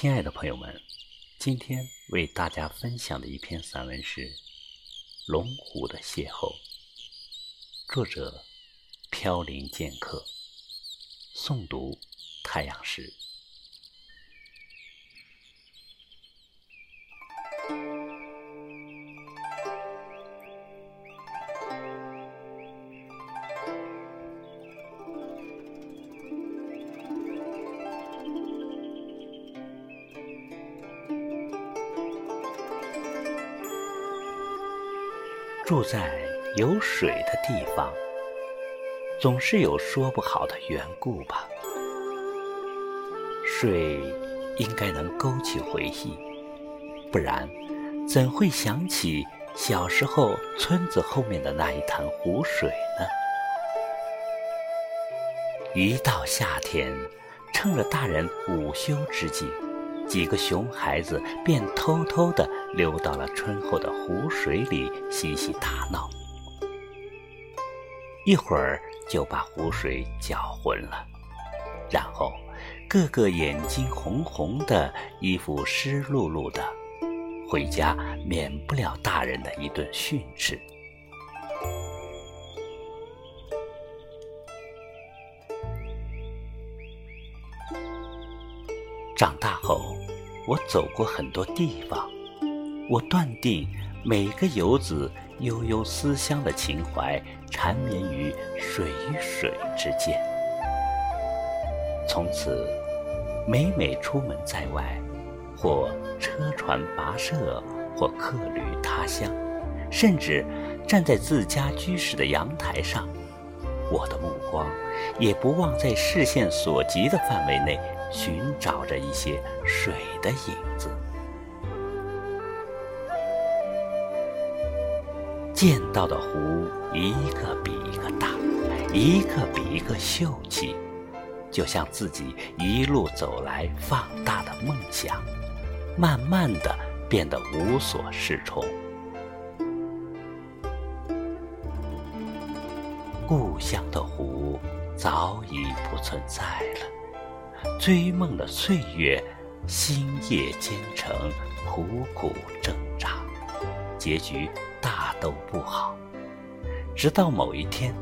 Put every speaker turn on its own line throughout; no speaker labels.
亲爱的朋友们，今天为大家分享的一篇散文是《龙湖的邂逅》，作者飘零剑客，诵读太阳石。住在有水的地方，总是有说不好的缘故吧。水应该能勾起回忆，不然怎会想起小时候村子后面的那一潭湖水呢？一到夏天，趁着大人午休之际。几个熊孩子便偷偷地溜到了村后的湖水里嬉戏打闹，一会儿就把湖水搅浑了，然后个个眼睛红红的，衣服湿漉漉的，回家免不了大人的一顿训斥。长大后，我走过很多地方，我断定每个游子悠悠思乡的情怀缠绵于水与水之间。从此，每每出门在外，或车船跋涉，或客旅他乡，甚至站在自家居室的阳台上，我的目光也不忘在视线所及的范围内。寻找着一些水的影子，见到的湖一个比一个大，一个比一个秀气，就像自己一路走来放大的梦想，慢慢的变得无所适从。故乡的湖早已不存在了。追梦的岁月，星夜兼程，苦苦挣扎，结局大都不好。直到某一天，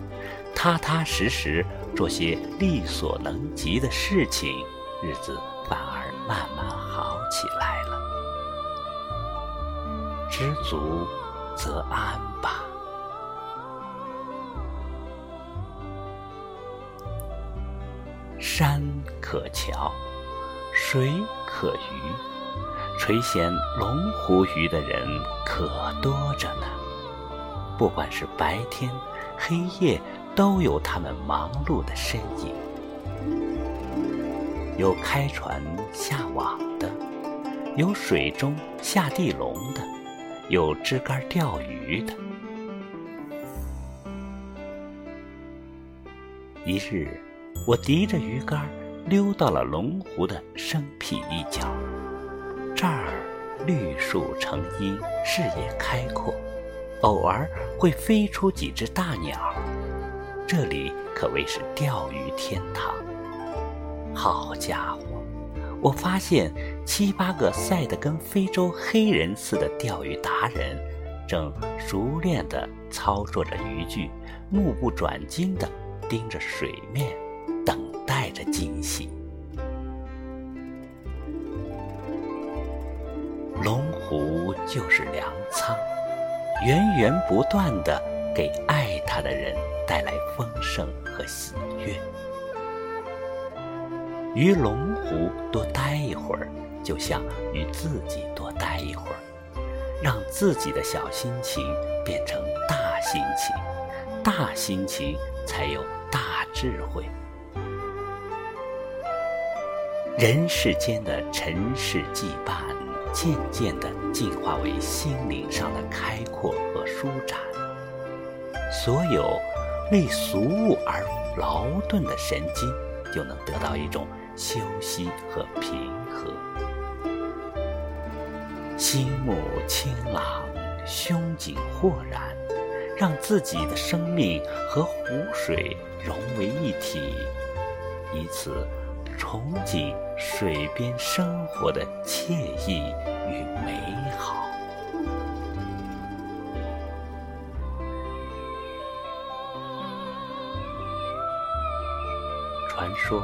踏踏实实做些力所能及的事情，日子反而慢慢好起来了。知足则安吧。山可桥，水可鱼，垂涎龙湖鱼的人可多着呢。不管是白天、黑夜，都有他们忙碌的身影。有开船下网的，有水中下地笼的，有支竿钓鱼的。一日。我提着鱼竿溜到了龙湖的生僻一角，这儿绿树成荫，视野开阔，偶尔会飞出几只大鸟，这里可谓是钓鱼天堂。好家伙，我发现七八个晒得跟非洲黑人似的钓鱼达人，正熟练地操作着渔具，目不转睛地盯着水面。等待着惊喜。龙湖就是粮仓，源源不断的给爱它的人带来丰盛和喜悦。于龙湖多待一会儿，就像与自己多待一会儿，让自己的小心情变成大心情，大心情才有大智慧。人世间的尘世羁绊，渐渐地进化为心灵上的开阔和舒展。所有为俗物而劳顿的神经，就能得到一种休息和平和。心目清朗，胸襟豁然，让自己的生命和湖水融为一体，以此。憧憬水边生活的惬意与美好。传说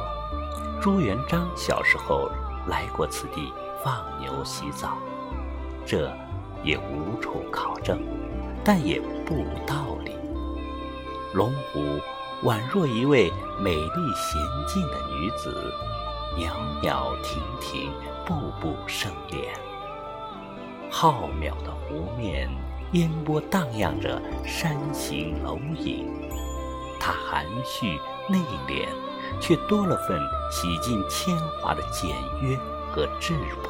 朱元璋小时候来过此地放牛洗澡，这也无处考证，但也不无道理。龙湖宛若一位美丽娴静的女子，袅袅婷婷，步步生莲。浩渺的湖面，烟波荡漾着山形楼影，它含蓄内敛。却多了份洗尽铅华的简约和质朴。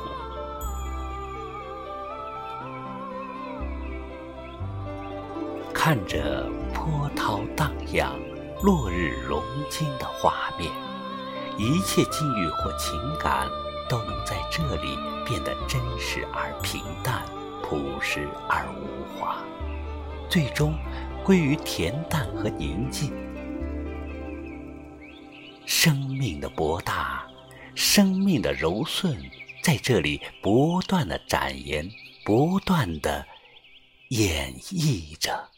看着波涛荡漾、落日融金的画面，一切境遇或情感都能在这里变得真实而平淡、朴实而无华，最终归于恬淡和宁静。生命的博大，生命的柔顺，在这里不断的展延，不断的演绎着。